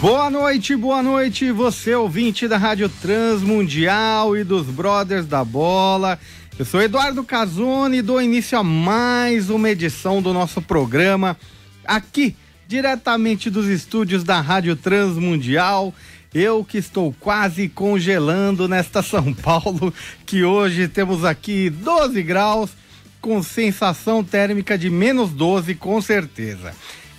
Boa noite, boa noite, você ouvinte da Rádio Transmundial e dos Brothers da Bola. Eu sou Eduardo Casoni e dou início a mais uma edição do nosso programa aqui, diretamente dos estúdios da Rádio Transmundial. Eu que estou quase congelando nesta São Paulo, que hoje temos aqui 12 graus, com sensação térmica de menos 12, com certeza.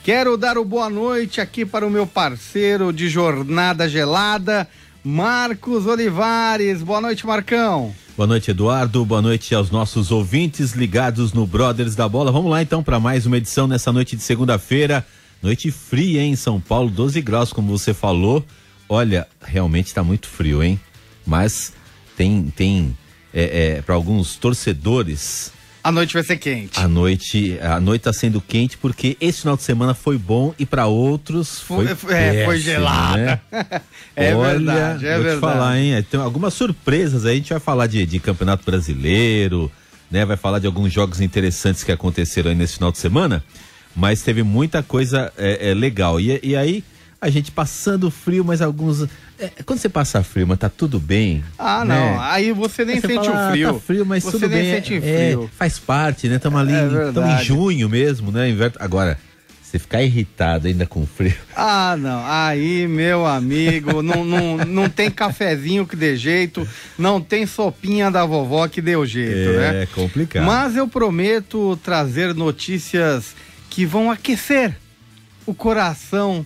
Quero dar o boa noite aqui para o meu parceiro de jornada gelada, Marcos Olivares. Boa noite, Marcão. Boa noite, Eduardo. Boa noite aos nossos ouvintes ligados no Brothers da Bola. Vamos lá então para mais uma edição nessa noite de segunda-feira. Noite fria em São Paulo, 12 graus, como você falou. Olha, realmente está muito frio, hein? Mas tem, tem é, é, para alguns torcedores a noite vai ser quente. A noite, a noite tá sendo quente porque esse final de semana foi bom e para outros foi, foi, é, foi gelada. Né? é Olha, verdade, é vou verdade. Te falar, hein? Tem algumas surpresas aí, a gente vai falar de, de Campeonato Brasileiro, né? Vai falar de alguns jogos interessantes que aconteceram aí nesse final de semana, mas teve muita coisa é, é legal. E, e aí a gente passando frio, mas alguns. É, quando você passa frio, mas tá tudo bem. Ah, né? não. Aí você nem você sente fala, o frio. Ah, tá frio, mas você tudo nem bem. Sente é, frio. faz parte, né? Estamos ali, estamos é em junho mesmo, né? Inverno. Agora, você ficar irritado ainda com frio. Ah, não. Aí, meu amigo, não, não, não tem cafezinho que dê jeito, não tem sopinha da vovó que deu jeito, é, né? É complicado. Mas eu prometo trazer notícias que vão aquecer o coração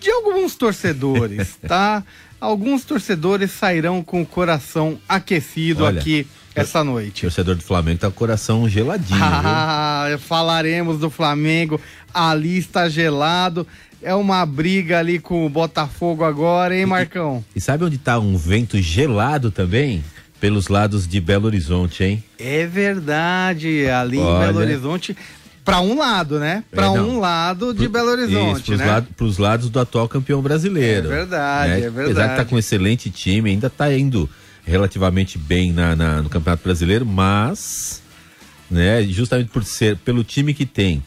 de alguns torcedores, tá? Alguns torcedores sairão com o coração aquecido Olha, aqui essa noite. O torcedor do Flamengo tá com o coração geladinho. Ah, falaremos do Flamengo. Ali está gelado. É uma briga ali com o Botafogo agora, hein, Marcão? E, e sabe onde tá um vento gelado também? Pelos lados de Belo Horizonte, hein? É verdade, ali Olha. em Belo Horizonte para um lado, né? Para é, um lado de Pro, Belo Horizonte, isso, né? Lado, pros lados do atual campeão brasileiro. É verdade, né? é verdade. Apesar de estar tá com um excelente time, ainda está indo relativamente bem na, na, no Campeonato Brasileiro, mas, né, justamente por ser, pelo time que tem,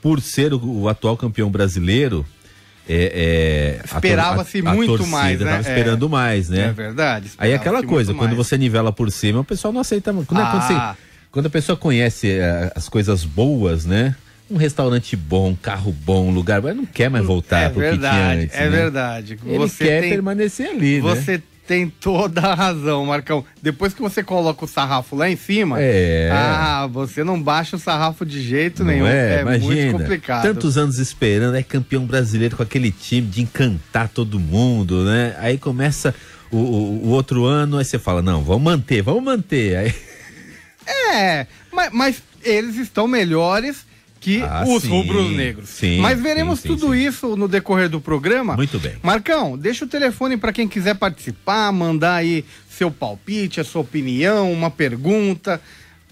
por ser o, o atual campeão brasileiro, é, é, Esperava-se muito torcida mais, né? Tava esperando é, mais, né? É verdade. Aí é aquela coisa, quando mais. você nivela por cima, o pessoal não aceita. Quando, ah. quando você quando a pessoa conhece uh, as coisas boas, né? Um restaurante bom, carro bom, lugar, mas não quer mais voltar é pro verdade, que tinha antes. É né? verdade. Ele você quer tem, permanecer ali, você né? tem toda a razão, Marcão. Depois que você coloca o sarrafo lá em cima, é. ah, você não baixa o sarrafo de jeito não nenhum. É, é Imagina, muito complicado. Tantos anos esperando, é campeão brasileiro com aquele time de encantar todo mundo, né? Aí começa o, o, o outro ano, aí você fala, não, vamos manter, vamos manter. Aí é, mas, mas eles estão melhores que ah, os sim, rubros negros. Sim, Mas veremos sim, tudo isso no decorrer do programa. Muito bem. Marcão, deixa o telefone para quem quiser participar, mandar aí seu palpite, a sua opinião, uma pergunta.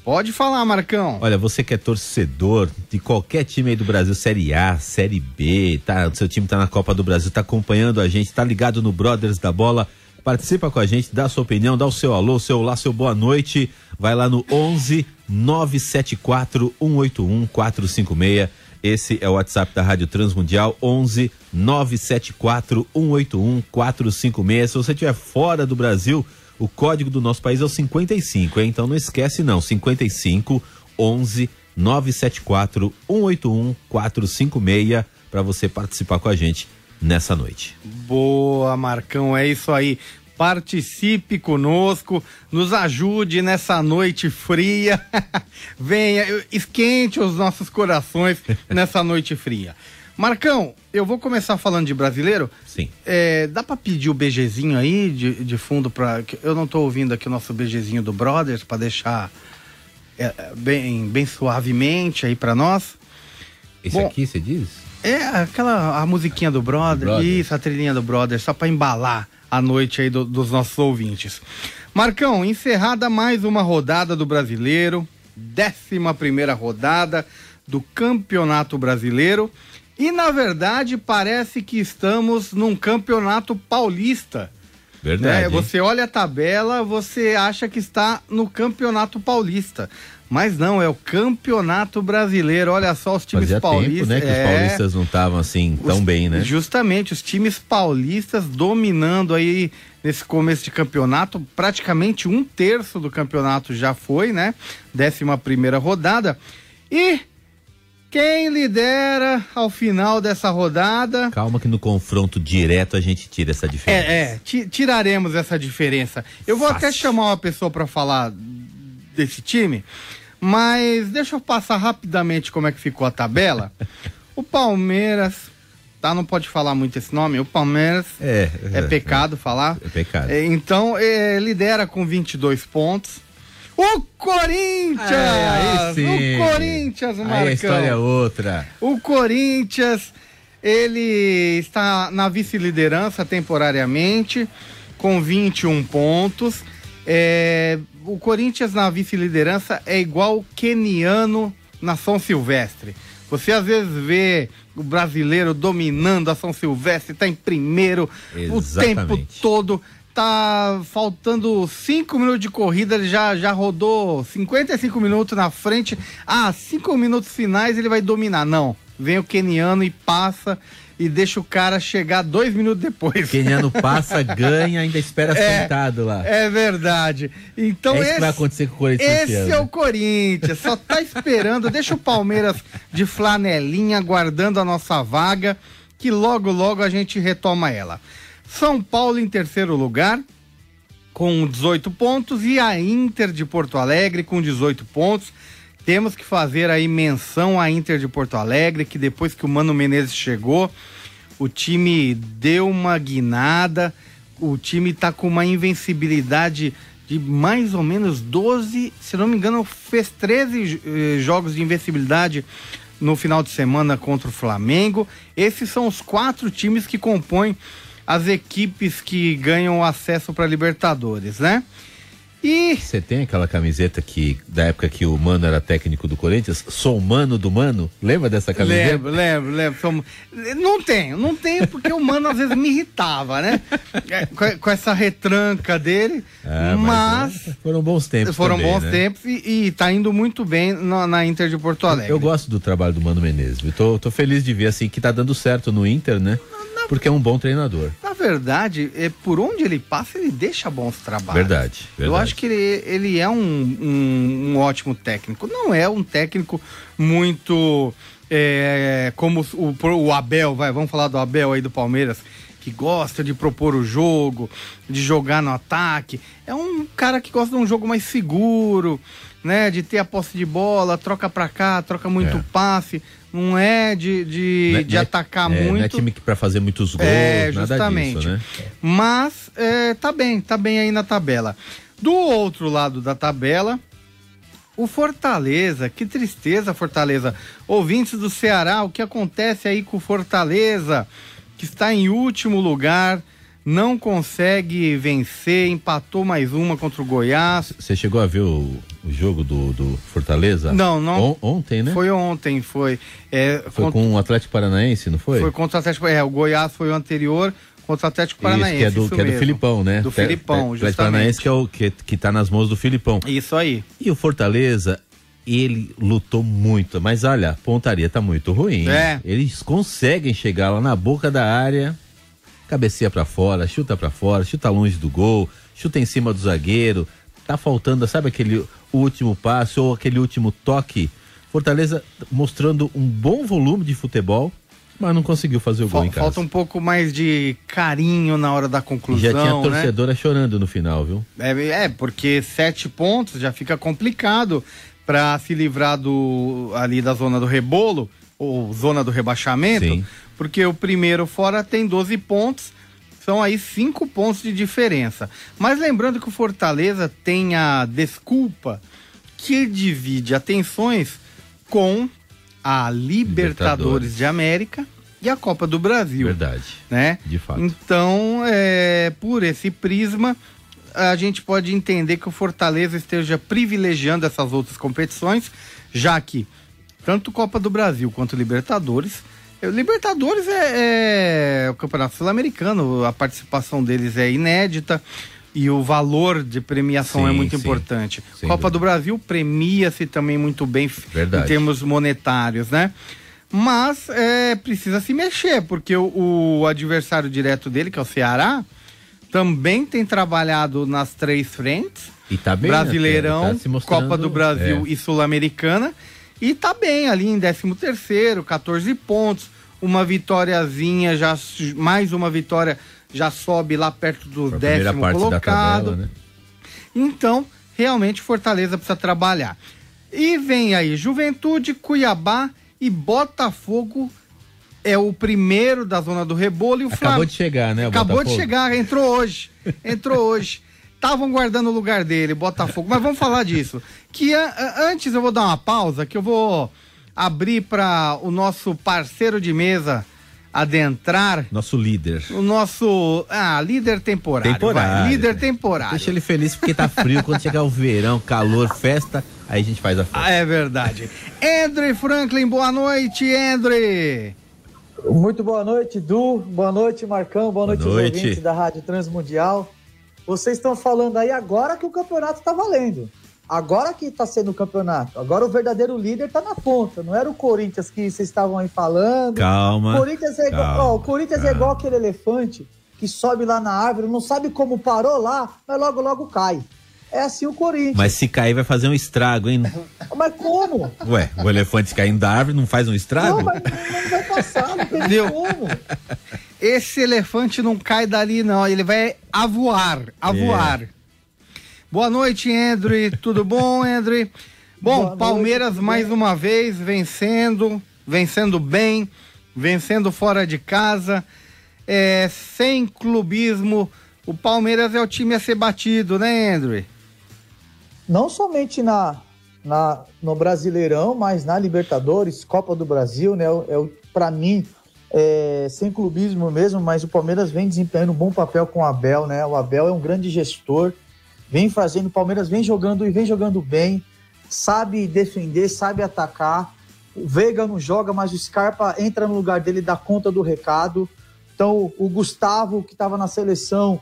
Pode falar, Marcão. Olha, você que é torcedor de qualquer time aí do Brasil, Série A, Série B, tá? O seu time tá na Copa do Brasil, tá acompanhando a gente, tá ligado no Brothers da Bola. Participa com a gente, dá sua opinião, dá o seu alô, seu olá, seu boa noite. Vai lá no 11 974 181 456. Esse é o WhatsApp da Rádio Transmundial, 11 974 181 456. Se você estiver fora do Brasil, o código do nosso país é o 55, hein? Então não esquece não, 55 11 974 181 456 para você participar com a gente nessa noite. Boa, Marcão, é isso aí. Participe conosco, nos ajude nessa noite fria. Venha, esquente os nossos corações nessa noite fria. Marcão, eu vou começar falando de brasileiro. Sim. É, dá para pedir o BGzinho aí de, de fundo para eu não tô ouvindo aqui o nosso BGzinho do Brothers para deixar é, bem, bem suavemente aí para nós. Esse Bom, aqui, você diz? É aquela a musiquinha do brother, Brother. isso, a trilhinha do brother, só pra embalar a noite aí do- dos nossos ouvintes. Marcão, encerrada mais uma rodada do brasileiro, décima primeira rodada do Campeonato Brasileiro. E na verdade parece que estamos num campeonato paulista. Verdade. hein? Você olha a tabela, você acha que está no Campeonato Paulista. Mas não, é o Campeonato Brasileiro. Olha só os times Fazia paulistas. tempo, né, que os é, paulistas não estavam assim tão os- bem, né? Justamente, os times paulistas dominando aí nesse começo de campeonato. Praticamente um terço do campeonato já foi, né? Décima primeira rodada. E quem lidera ao final dessa rodada Calma que no confronto direto a gente tira essa diferença. é, é, ti- tiraremos essa diferença. Eu vou até Fácil. chamar uma pessoa para falar desse time, mas deixa eu passar rapidamente como é que ficou a tabela. o Palmeiras, tá? Não pode falar muito esse nome. O Palmeiras É, é, pecado falar. É pecado. É, então, é, lidera com 22 pontos. O Corinthians! É, aí. O Corinthians, Aí Marcão. a história é outra. O Corinthians, ele está na vice-liderança temporariamente, com 21 pontos. É, o Corinthians na vice-liderança é igual o keniano na São Silvestre. Você às vezes vê o brasileiro dominando a São Silvestre, está em primeiro o tempo Exatamente. todo. Tá faltando 5 minutos de corrida, ele já, já rodou 55 minutos na frente. Ah, 5 minutos finais ele vai dominar. Não, vem o keniano e passa e deixa o cara chegar dois minutos depois. O Keniano passa, ganha, ainda espera É, sentado lá. É verdade. Então É isso que esse, vai acontecer com o Corinthians esse é o? Corinthians, só tá esperando. Deixa o Palmeiras de flanelinha guardando a nossa vaga, que logo logo a gente retoma ela. São Paulo em terceiro lugar, com 18 pontos, e a Inter de Porto Alegre com 18 pontos. Temos que fazer aí menção à Inter de Porto Alegre, que depois que o Mano Menezes chegou, o time deu uma guinada, o time tá com uma invencibilidade de mais ou menos 12, se não me engano, fez 13 eh, jogos de invencibilidade no final de semana contra o Flamengo. Esses são os quatro times que compõem as equipes que ganham acesso para Libertadores, né? E Você tem aquela camiseta que, da época que o Mano era técnico do Corinthians? Sou mano do Mano? Lembra dessa camiseta? Lembro, lembro, lembro. Somos- Não tenho, não tenho, porque o mano às vezes me irritava, né? É, Com, com essa retranca dele. Ah, mas é, foram bons tempos foram também, bons né? tempos e, e tá indo muito bem na, na Inter de Porto Alegre. Eu gosto do trabalho do Mano Menezes. Eu tô, tô feliz de ver assim que tá dando certo no Inter, né? Porque é um bom treinador. Na verdade, é, por onde ele passa, ele deixa bons trabalhos. Verdade, Eu verdade. acho que ele, ele é um, um, um ótimo técnico. Não é um técnico muito é, como o, o Abel, vai, vamos falar do Abel aí do Palmeiras, que gosta de propor o jogo, de jogar no ataque. É um cara que gosta de um jogo mais seguro, né? De ter a posse de bola, troca pra cá, troca muito É. passe. Não é de, de, Não é- de é- atacar é, muito. Não é time que pra fazer muitos gols, É, justamente. disso, né? Mas é, tá bem, tá bem aí na tabela. Do outro lado da tabela, o Fortaleza, que tristeza, Fortaleza. Ouvintes do Ceará, o que acontece aí com o Fortaleza, que está em último lugar, não consegue vencer, empatou mais uma contra o Goiás. Você chegou a ver o, o jogo do, do Fortaleza? Não, não. On- ontem, né? Foi ontem, foi. É, Foi contra- com o Atlético Paranaense, não foi? foi contra o Atlético. É, o Goiás foi o anterior contra o Atlético Paranaense. Isso, que é do, que é do mesmo. Filipão, né? Do Te- Filipão, Atlético justamente. Paranaense que, é o, que, que tá nas mãos do Filipão. Isso aí. E o Fortaleza, ele lutou muito, mas olha, a pontaria tá muito ruim. É. Eles conseguem chegar lá na boca da área, cabeceia pra fora, chuta pra fora, chuta longe do gol, chuta em cima do zagueiro. Tá faltando, sabe aquele último passe ou aquele último toque? Fortaleza mostrando um bom volume de futebol, mas não conseguiu fazer o gol Fal- em casa. falta um pouco mais de carinho na hora da E conclusão, já tinha né? torcedora chorando no final, viu? É, é, porque sete pontos já fica complicado para se livrar do ali da zona do rebolo ou zona do rebaixamento, Sim. Porque o primeiro fora tem 12 pontos, são aí cinco pontos de diferença. Mas lembrando que o Fortaleza tem a desculpa que divide atenções com a Libertadores, Libertadores, de América e a Copa do Brasil. Verdade. Né? De fato. Então, é, por esse prisma, a gente pode entender que o Fortaleza esteja privilegiando essas outras competições, já que tanto Copa do Brasil quanto Libertadores. Eh, Libertadores é, é o Campeonato Sul-Americano, a participação deles é inédita e o valor de premiação é sim, é muito sim. importante. Sem Copa dúvida. do Brasil premia-se também muito bem Verdade. em termos monetários, né? Mas é, precisa se mexer, porque o, o, adversário direto dele, que é o Ceará, também tem trabalhado nas três frentes. E tá bem, Brasileirão, tá Copa do Brasil é. e Sul-Americana. E tá bem ali em 13 terceiro, 14 pontos, uma vitóriazinha, já mais uma vitória já sobe lá perto do décimo colocado. Tabela, né? Então, realmente Fortaleza precisa trabalhar. E vem aí Juventude, Cuiabá e Botafogo é o primeiro da zona do rebolo e o Acabou Flamengo... de chegar, né? Acabou Botafogo. de chegar, entrou hoje. Entrou hoje. Estavam guardando o lugar dele, Botafogo. Mas vamos falar disso. Que antes eu vou dar uma pausa, que eu vou abrir para o nosso parceiro de mesa adentrar. Nosso líder. O nosso. Ah, líder temporário. Temporário. Vai. Líder temporário. Deixa ele feliz porque tá frio. Quando chegar o verão, calor, festa, aí a gente faz a festa. Ah, é verdade. André Franklin, boa noite, André. Muito boa noite, Du. Boa noite, Marcão. Boa, boa noite, noite, ouvintes da Rádio Transmundial. Vocês estão falando aí agora que o campeonato está valendo. Agora que está sendo o campeonato. Agora o verdadeiro líder está na ponta. Não era o Corinthians que vocês estavam aí falando. Calma. Corinthians é calma, igual, ó, o Corinthians calma. é igual aquele elefante que sobe lá na árvore, não sabe como parou lá, mas logo, logo cai. É assim o Corinthians. Mas se cair vai fazer um estrago, hein? mas como? Ué, o elefante caindo da árvore não faz um estrago? Não, mas não vai passar, não tem como. Esse elefante não cai dali, não. Ele vai a voar, a é. voar. Boa noite, Andrew. Tudo bom, Andrew? Bom, Boa Palmeiras noite, mais uma vez vencendo, vencendo bem, vencendo fora de casa, é, sem clubismo. O Palmeiras é o time a ser batido, né, Andrew? Não somente na, na no Brasileirão, mas na Libertadores, Copa do Brasil, né? É, é para mim é, sem clubismo mesmo, mas o Palmeiras vem desempenhando um bom papel com o Abel, né? O Abel é um grande gestor, vem fazendo, o Palmeiras vem jogando e vem jogando bem, sabe defender, sabe atacar. O Veiga não joga, mas o Scarpa entra no lugar dele, dá conta do recado. Então, o Gustavo, que estava na seleção,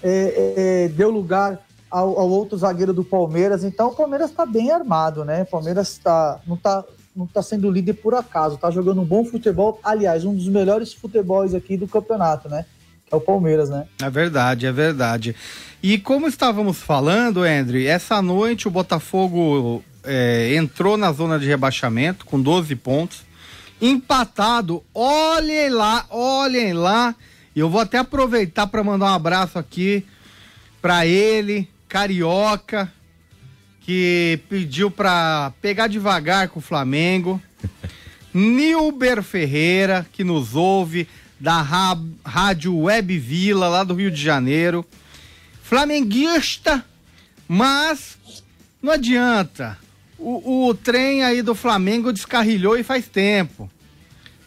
é, é, deu lugar ao, ao, outro zagueiro do Palmeiras. Então, o Palmeiras está bem armado, né? O Palmeiras tá, não está não está sendo líder por acaso, está jogando um bom futebol, aliás, um dos melhores futebols aqui do campeonato, né? Que é o Palmeiras, né? É verdade, é verdade. E como estávamos falando, André, essa noite o Botafogo é, entrou na zona de rebaixamento com 12 pontos, empatado. Olhem lá, olhem lá. E eu vou até aproveitar para mandar um abraço aqui para ele, carioca, que pediu para pegar devagar com o Flamengo. Nilber Ferreira, que nos ouve, da Rádio Web Vila, lá do Rio de Janeiro. Flamenguista, mas não adianta. O, o trem aí do Flamengo descarrilhou e faz tempo.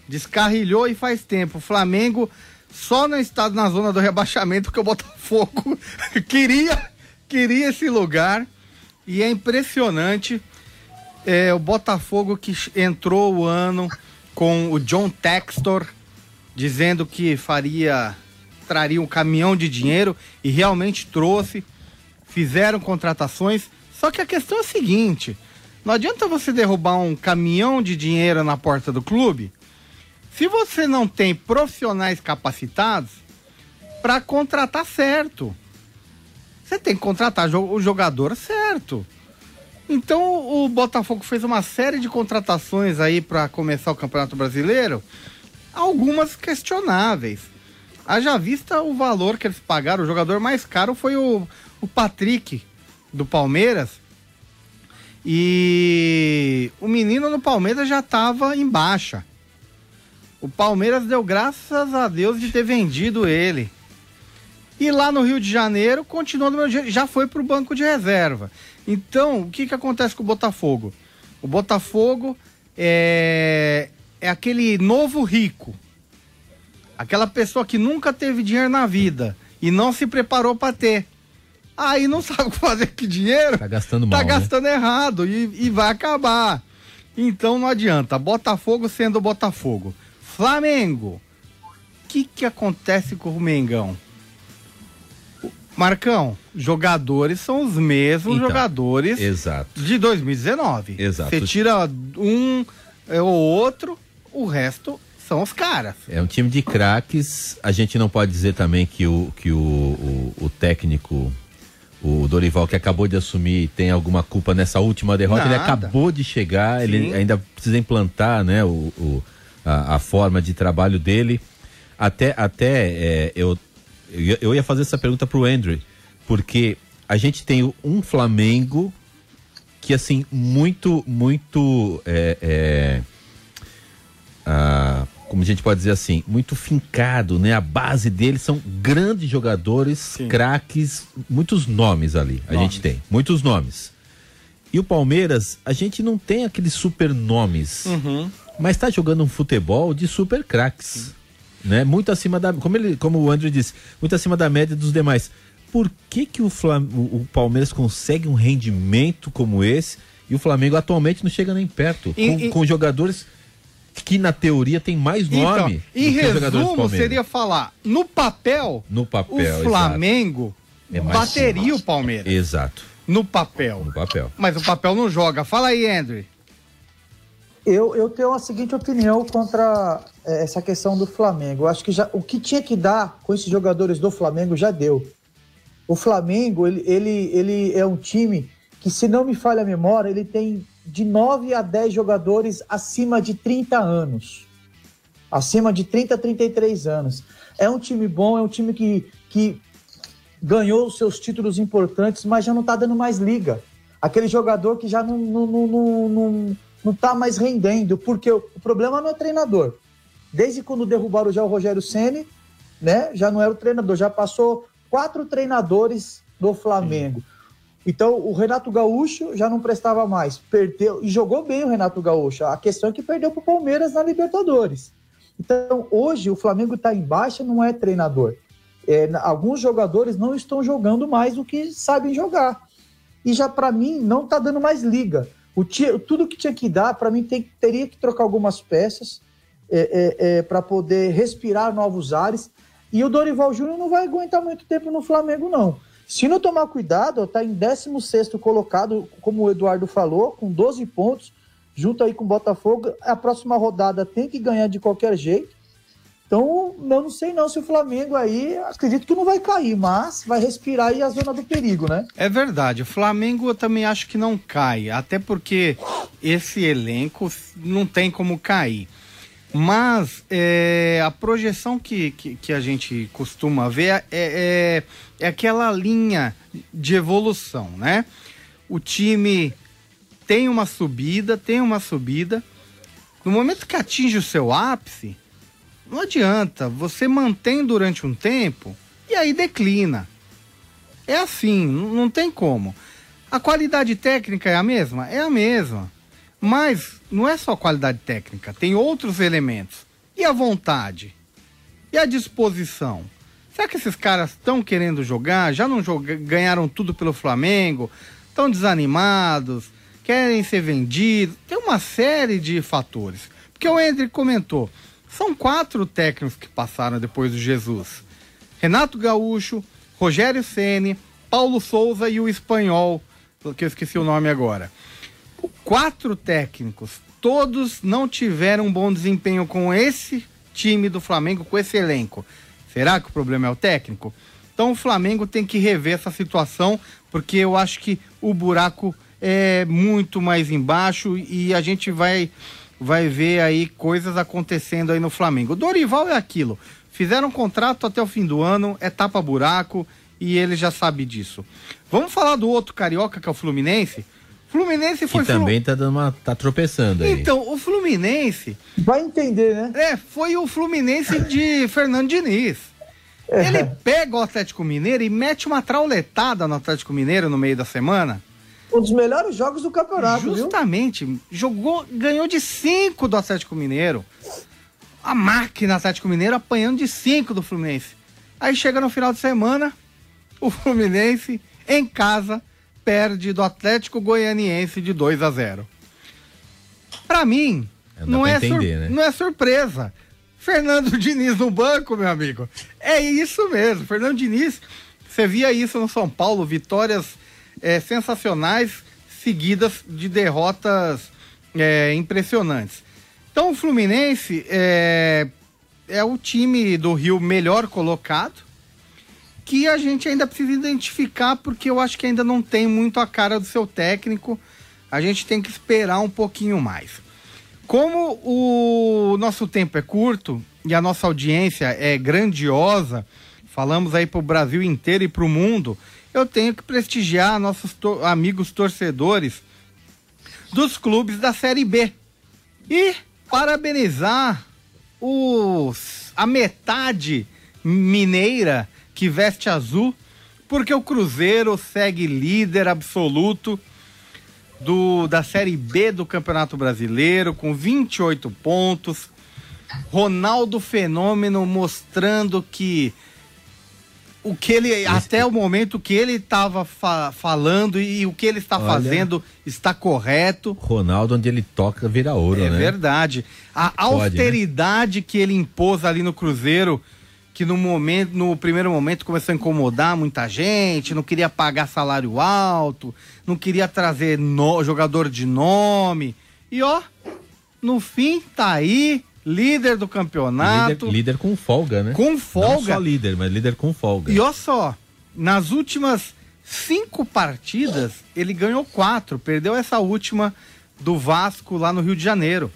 Descarrilhou e faz tempo. O Flamengo só não está na zona do rebaixamento porque o Botafogo queria, queria esse lugar e é impressionante é, o Botafogo que entrou o ano com o John Textor dizendo que faria traria um caminhão de dinheiro e realmente trouxe. Fizeram contratações. Só que a questão é a seguinte: não adianta você derrubar um caminhão de dinheiro na porta do clube se você não tem profissionais capacitados para contratar certo. Você tem que contratar o jogador certo. Então o Botafogo fez uma série de contratações aí para começar o Campeonato Brasileiro, algumas questionáveis. Haja vista o valor que eles pagaram, o jogador mais caro foi o, o Patrick do Palmeiras. E o menino no Palmeiras já estava em baixa. O Palmeiras deu graças a Deus de ter vendido ele. E lá no Rio de Janeiro, continua do mesmo jeito, já foi para o banco de reserva. Então, o que, que acontece com o Botafogo? O Botafogo é, é aquele novo rico. Aquela pessoa que nunca teve dinheiro na vida e não se preparou para ter. Aí não sabe o que fazer com dinheiro. Tá gastando Tá mal, né? gastando errado e, e vai acabar. Então não adianta. Botafogo sendo Botafogo. Flamengo. O que, que acontece com o Mengão? Marcão, jogadores são os mesmos Então, jogadores Exato. de 2019. Exato. Você tira um é, ou outro, o resto são os caras. É um time de craques. A gente não pode dizer também que o, que o, o, o técnico, o Dorival, que acabou de assumir, tem alguma culpa nessa última derrota. Ele Nada. acabou de chegar, ele Sim. ainda precisa implantar né, o, o- a, a forma de trabalho dele. Até, até é, eu, eu ia- eu ia fazer essa pergunta pro Andrew, porque a gente tem um Flamengo que, assim, muito, muito. é, é, ah, como a gente pode dizer assim, muito fincado, né? A base deles são grandes jogadores, Sim. craques, muitos nomes ali. A Nomes. gente tem, muitos nomes. E o Palmeiras, a gente não tem aqueles super nomes, Uhum. mas tá jogando um futebol de super craques, né? Muito acima da, como ele, como o André disse, muito acima da média dos demais. Por que que o, Flam, o, o Palmeiras consegue um rendimento como esse e o Flamengo atualmente não chega nem perto, E- com, e- com jogadores que na teoria tem mais nome Então, em resumo, seria falar, no papel, no papel, o Flamengo É bateria o Palmeiras. Exato, No papel. no papel. Mas o papel não joga. Fala aí, Andrew. Eu, eu tenho a seguinte opinião contra é, essa questão do Flamengo. Eu acho que já, o que tinha que dar com esses jogadores do Flamengo já deu. O Flamengo, ele, ele, ele é um time que, se não me falha a memória, ele tem de 9 a 10 jogadores acima de 30 anos. Acima de 30 a 33 anos. É um time bom, é um time que, que ganhou seus títulos importantes, mas já não tá dando mais liga. Aquele jogador que já não, não, não, não, não, não tá mais rendendo, porque o, o problema não é treinador. Desde quando derrubaram já o Rogério Ceni, né? Já não era o treinador, já passou quatro treinadores do Flamengo. Então o Renato Gaúcho já não prestava mais, perdeu e jogou bem o Renato Gaúcho. A questão é que perdeu para o Palmeiras na Libertadores. Então hoje o Flamengo está em baixa, não é treinador. É, alguns jogadores não estão jogando mais do que sabem jogar. E já para mim não está dando mais liga. O ti- tudo que tinha que dar, para mim tem- teria que trocar algumas peças para poder respirar novos ares. E o Dorival Júnior não vai aguentar muito tempo no Flamengo, não. Se não tomar cuidado, está em 16 colocado, como o Eduardo falou, com 12 pontos, junto aí com o Botafogo. A próxima rodada tem que ganhar de qualquer jeito. Então, eu não sei não se o Flamengo aí, acredito que não vai cair, mas vai respirar aí a zona do perigo, né? É verdade. O Flamengo eu também acho que não cai. Até porque esse elenco não tem como cair. Mas é, a projeção que, que, que a gente costuma ver é, é, é aquela linha de evolução, né? O time tem uma subida, tem uma subida. No momento que atinge o seu ápice, não adianta. Você mantém durante um tempo e aí declina. É assim, não tem como. A qualidade técnica é a mesma? É a mesma. Mas não é só qualidade técnica, tem outros elementos. E a vontade? E a disposição? Será que esses caras estão querendo jogar? Já não joga- ganharam tudo pelo Flamengo? Estão desanimados? Querem ser vendidos? Tem uma série de fatores. Porque o Hendrick comentou: são quatro técnicos que passaram depois do Jesus: Renato Gaúcho, Rogério Ceni, Paulo Souza e o espanhol, que eu esqueci o nome agora. Quatro técnicos, todos não tiveram um bom desempenho com esse time do Flamengo, com esse elenco. Será que o problema é o técnico? Então o Flamengo tem que rever essa situação, porque eu acho que o buraco é muito mais embaixo e a gente vai vai ver aí coisas acontecendo aí no Flamengo. O Dorival é aquilo. Fizeram um contrato até o fim do ano, é tapa buraco e ele já sabe disso. Vamos falar do outro carioca que é o Fluminense? Fluminense foi Que também tá dando uma. tá tropeçando aí. Então, o Fluminense Vai entender, né? é, foi o Fluminense de Fernando Diniz. Ele pega o Atlético Mineiro e mete uma trauletada no Atlético Mineiro no meio da semana. Um dos melhores jogos do campeonato, Justamente. Viu? Jogou, ganhou de 5 do Atlético Mineiro. A máquina Atlético Mineiro apanhando de 5 do Fluminense. Aí chega no final de semana, o Fluminense, em casa, perde do Atlético Goianiense de 2 a 0. Para mim, não é, entender, né? não é surpresa. Fernando Diniz no banco, meu amigo. É isso mesmo. Fernando Diniz, você via isso no São Paulo, vitórias é, sensacionais seguidas de derrotas é, impressionantes. Então o Fluminense é, é o time do Rio melhor colocado, que a gente ainda precisa identificar, porque eu acho que ainda não tem muito a cara do seu técnico. A gente tem que esperar um pouquinho mais. Como o nosso tempo é curto e a nossa audiência é grandiosa, falamos aí para o Brasil inteiro e para o mundo, eu tenho que prestigiar nossos to amigos torcedores dos clubes da Série B. E parabenizar os, a metade mineira que veste azul, porque o Cruzeiro segue líder absoluto do, da Série B do Campeonato Brasileiro, com 28 pontos. Ronaldo Fenômeno mostrando que o que ele até o momento que ele estava fa falando e, o que ele está Olha, fazendo está correto. Ronaldo onde ele toca vira ouro, é né? É verdade. A Pode, né? austeridade né? que ele impôs ali no Cruzeiro, que no momento, no primeiro momento começou a incomodar muita gente, não queria pagar salário alto, não queria trazer no, jogador de nome. E ó, no fim tá aí líder do campeonato. Líder, líder, com folga, né? Com folga. Não só líder, mas líder com folga. E olha só, nas últimas cinco partidas, ele ganhou quatro, perdeu essa última do Vasco lá no Rio de Janeiro.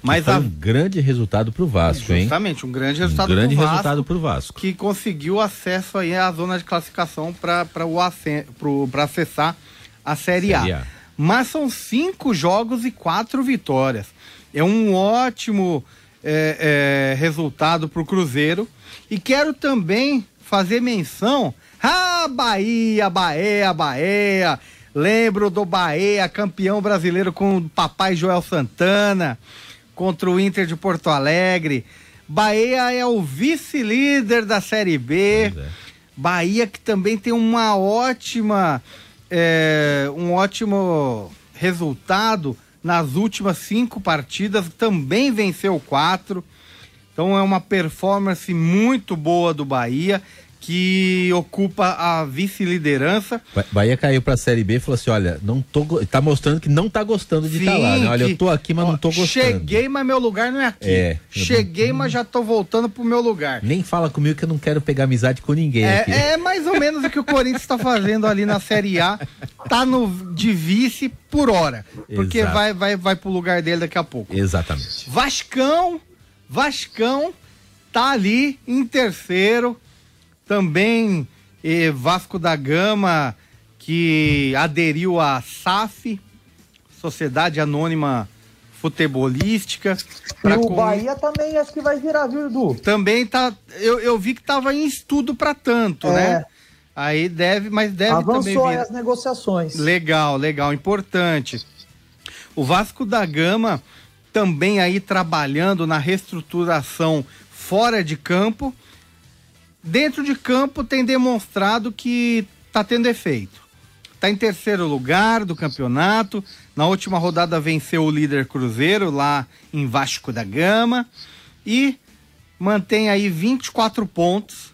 Mas a... um grande resultado para o Vasco, Justamente, hein? Justamente, um grande resultado um grande resultado para o Vasco. Que conseguiu acesso aí à zona de classificação para acessar a Série, Série A. A. Mas são cinco jogos e quatro vitórias. É um ótimo é, é, resultado para o Cruzeiro. E quero também fazer menção. Ah, Bahia, Bahia, Bahia. Lembro do Bahia, campeão brasileiro com o papai Joel Santana contra o Inter de Porto Alegre. Bahia é o vice-líder da Série B. É. Bahia que também tem uma ótima, é, um ótimo resultado nas últimas cinco partidas, também venceu quatro. Então é uma performance muito boa do Bahia que ocupa a vice-liderança. Bahia caiu para a Série B e falou assim: olha, não tô, tá mostrando que não tá gostando de estar tá lá, né? Olha, eu tô aqui, mas ó, não tô gostando. Cheguei, mas meu lugar não é aqui. É, cheguei, mas já tô voltando pro meu lugar. Nem fala comigo que eu não quero pegar amizade com ninguém. É, aqui. é mais ou menos o que o Corinthians está fazendo ali na Série A. Tá no de vice por hora. Porque Exato. vai, vai, vai pro lugar dele daqui a pouco. Exatamente. Vascão, Vascão tá ali em terceiro também eh, Vasco da Gama, que aderiu à SAF, Sociedade Anônima Futebolística. E o com... Bahia também acho que vai virar, viu, Edu? Também tá. Eu, eu vi que estava em estudo para tanto, é. né? Aí deve, mas deve Avançou também. Avançou as negociações. Legal, legal, importante. O Vasco da Gama também aí trabalhando na reestruturação fora de campo dentro de campo tem demonstrado que está tendo efeito. Está em terceiro lugar do campeonato. Na última rodada venceu o líder Cruzeiro lá em Vasco da Gama e mantém aí 24 pontos.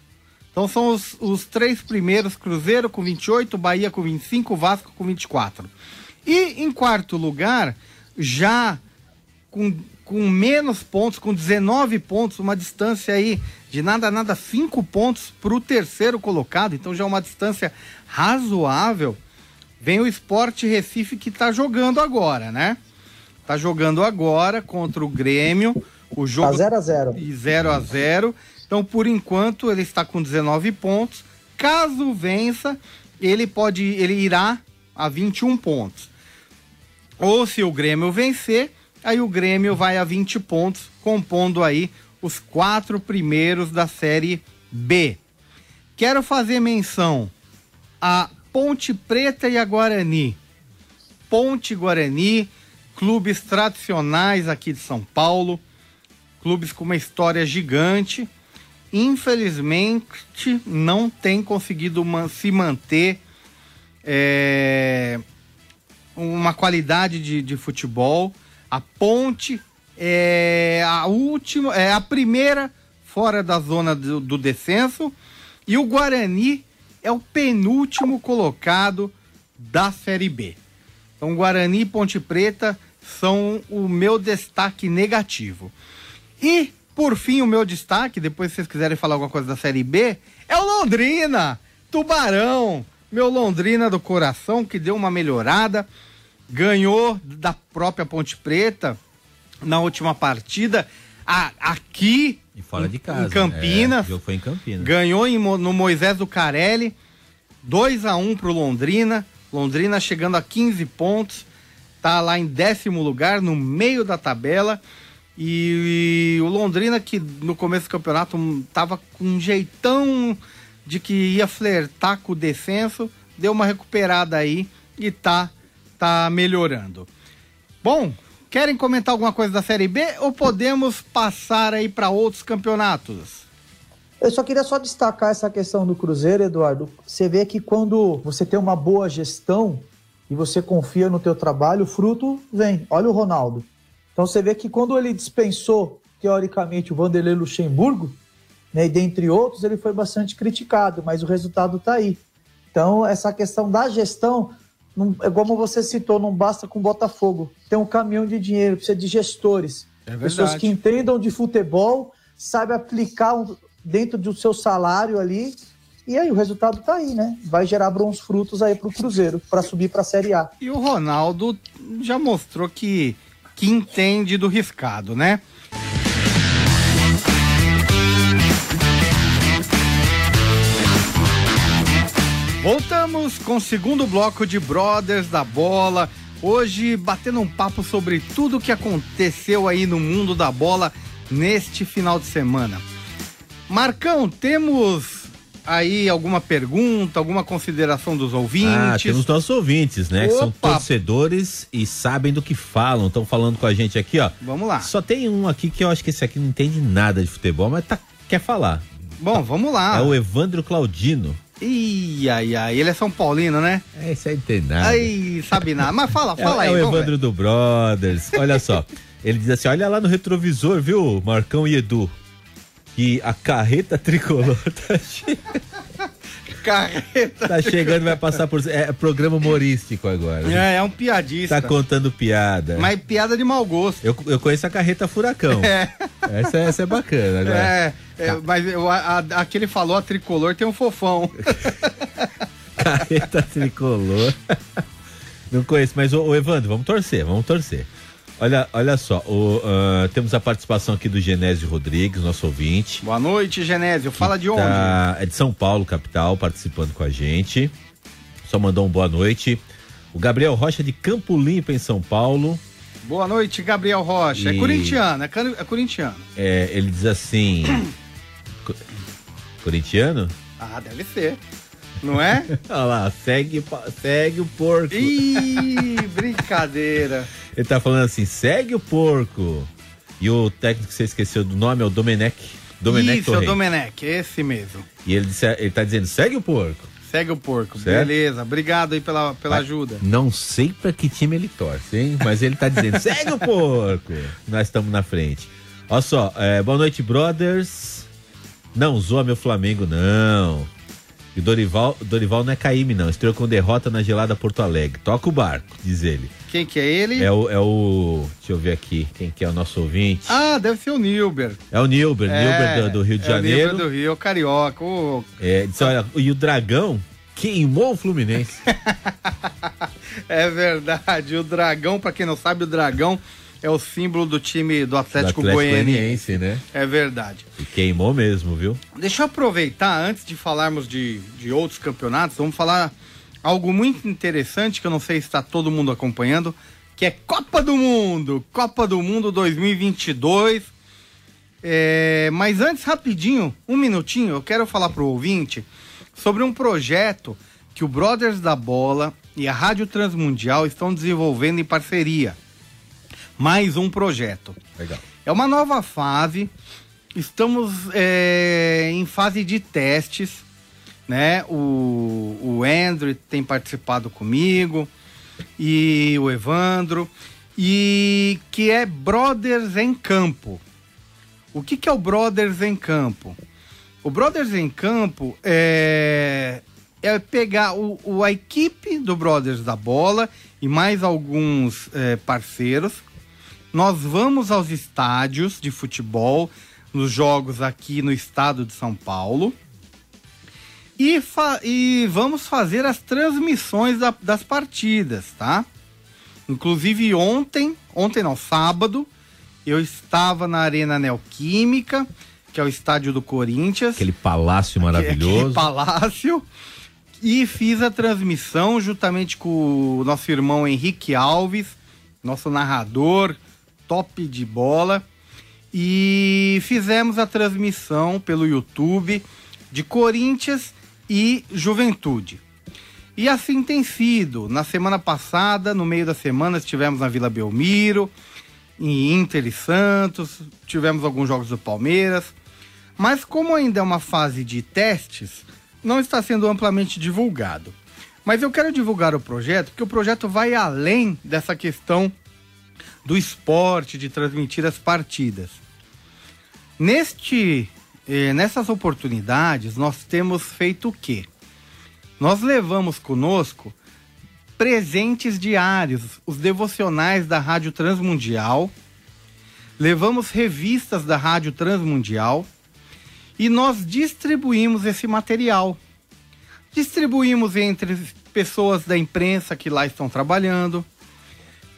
Então são os, os três primeiros: Cruzeiro com 28, Bahia com 25, Vasco com 24. E em quarto lugar, já com com menos pontos, com 19 pontos, uma distância aí de nada, nada, 5 pontos para o terceiro colocado, então já é uma distância razoável. Vem o Esporte Recife que está jogando agora, né? Está jogando agora contra o Grêmio. O jogo 0 a 0 e 0 a 0 Então, por enquanto, ele está com 19 pontos. Caso vença, ele pode, ele irá a 21 pontos. Ou se o Grêmio vencer, Aí o Grêmio vai a 20 pontos, compondo aí os quatro primeiros da Série B. Quero fazer menção a Ponte Preta e a Guarani. Ponte Guarani, clubes tradicionais aqui de São Paulo, clubes com uma história gigante. Infelizmente, não tem conseguido se manter é, uma qualidade de, de futebol. A Ponte é a última, é a primeira fora da zona do, do descenso e o Guarani é o penúltimo colocado da Série B. Então, Guarani e Ponte Preta são o meu destaque negativo. E, por fim, o meu destaque, depois se vocês quiserem falar alguma coisa da Série B, é o Londrina, Tubarão, meu Londrina do coração, que deu uma melhorada, ganhou da própria Ponte Preta na última partida, a, aqui e fora de casa. Em Campinas. É, foi em Campinas. Ganhou em, no Moisés do Carelli, 2 a 1 pro Londrina. Londrina chegando a 15 pontos, tá lá em décimo lugar, no meio da tabela. E, e, o Londrina, que no começo do campeonato tava com um jeitão de que ia flertar com o descenso, deu uma recuperada aí e tá, tá melhorando. Bom, querem comentar alguma coisa da Série B ou podemos passar aí para outros campeonatos? Eu só queria só destacar essa questão do Cruzeiro, Eduardo. Você vê que quando você tem uma boa gestão e você confia no teu trabalho, o fruto vem. Olha o Ronaldo. Então você vê que quando ele dispensou, teoricamente, o Vanderlei Luxemburgo, né, e dentre outros, ele foi bastante criticado, mas o resultado está aí. Então, essa questão da gestão, não, é como você citou, não basta com Botafogo. Tem um caminhão de dinheiro, precisa de gestores. É pessoas que entendam de futebol, sabem aplicar dentro do seu salário ali. E aí o resultado tá aí, né? Vai gerar bons frutos aí pro Cruzeiro para subir para a Série A. E o Ronaldo já mostrou que que entende do riscado, né? Voltamos com o segundo bloco de Brothers da Bola. Hoje batendo um papo sobre tudo o que aconteceu aí no mundo da bola neste final de semana. Marcão, temos aí alguma pergunta, alguma consideração dos ouvintes? Ah, temos nossos ouvintes, né? Que são torcedores e sabem do que falam. Estão falando com a gente aqui, ó. Vamos lá. Só tem um aqui que eu acho que esse aqui não entende nada de futebol, mas tá, quer falar. Bom, tá. vamos lá. É o Evandro Claudino. Ih, ai, ai, ele é São Paulino, né? É, isso aí não tem nada. Ai, sabe nada. Mas fala, fala é, aí. É o Evandro ver. do Brothers. Olha só. Ele diz assim: olha lá no retrovisor, viu, Marcão e Edu? que a carreta tricolor tá chegando. carreta. Tá chegando, vai passar por. É programa humorístico agora. É, é um piadista. Tá contando piada. Mas piada de mau gosto. Eu, eu conheço a carreta Furacão. É. Essa, essa é bacana, agora. É, é mas eu, a, a, a que ele falou, a tricolor, tem um fofão. carreta tricolor. Não conheço, mas o, Evandro, vamos torcer, vamos torcer. Olha, olha só, o, uh, temos a participação aqui do Genésio Rodrigues, nosso ouvinte. Boa noite, Genésio. Fala de tá, onde? É de São Paulo, capital, participando com a gente. Só mandou um boa noite. O Gabriel Rocha de Campo Limpo, em São Paulo. Boa noite, Gabriel Rocha. É e... É corintiano, é, é corintiano. É, ele diz assim. corintiano? Ah, deve ser. Não é? Olha lá, segue, segue o porco. Ih, brincadeira. Ele tá falando assim, segue o porco. E o técnico que você esqueceu do nome é o Domenech. Domenech Isso, Torrey. é o Domenech, esse mesmo. E ele, disse, ele tá dizendo, segue o porco. Segue o porco, certo? beleza. Obrigado aí pela, pela ajuda. Não sei pra que time ele torce, hein? Mas ele tá dizendo, segue o porco. Nós estamos na frente. Olha só, é, boa noite, brothers. Não zoa meu Flamengo, não. E o Dorival, Dorival não é Caíme, não. Estreou com derrota na gelada Porto Alegre. Toca o barco, diz ele. Quem que é ele? É o, é o. Deixa eu ver aqui. Quem que é o nosso ouvinte? Ah, deve ser o Nilber. É o Nilber, é, Nilber do, do, Rio de é Janeiro. O Nilber do Rio, o Carioca. O... É, disse, olha, e o Dragão queimou o Fluminense. é verdade. O Dragão, para quem não sabe, o Dragão é o símbolo do time do Atlético, do Atlético Goianiense. né? É verdade. E queimou mesmo, viu? Deixa eu aproveitar, antes de falarmos de, de outros campeonatos, vamos falar algo muito interessante que eu não sei se está todo mundo acompanhando, que é Copa do Mundo. Copa do Mundo 2022. É, mas antes, rapidinho, um minutinho, eu quero falar para o ouvinte sobre um projeto que o Brothers da Bola e a Rádio Transmundial estão desenvolvendo em parceria. Mais um projeto. Legal. É uma nova fase. Estamos é, em fase de testes, né? O, o Andrew tem participado comigo e o Evandro e que é Brothers em Campo. O que, que é o Brothers em Campo? O Brothers em Campo é, é pegar o, o, a equipe do Brothers da Bola e mais alguns é, parceiros. Nós vamos aos estádios de futebol, nos jogos aqui no estado de São Paulo. E, e vamos fazer as transmissões da, das partidas, tá? Inclusive ontem, ontem não, sábado, eu estava na Arena Neoquímica, que é o estádio do Corinthians. Aquele palácio maravilhoso. Aquele palácio. E fiz a transmissão juntamente com o nosso irmão Henrique Alves, nosso narrador, top de bola. E fizemos a transmissão pelo YouTube de Corinthians e Juventude. E assim tem sido. Na semana passada, no meio da semana, estivemos na Vila Belmiro, em Inter e Santos, tivemos alguns jogos do Palmeiras. Mas como ainda é uma fase de testes, não está sendo amplamente divulgado. Mas eu quero divulgar o projeto, porque o projeto vai além dessa questão do esporte, de transmitir as partidas. Neste, eh, nessas oportunidades, nós temos feito o quê? Nós levamos conosco presentes diários, os devocionais da Rádio Transmundial, levamos revistas da Rádio Transmundial e nós distribuímos esse material. Distribuímos entre pessoas da imprensa que lá estão trabalhando,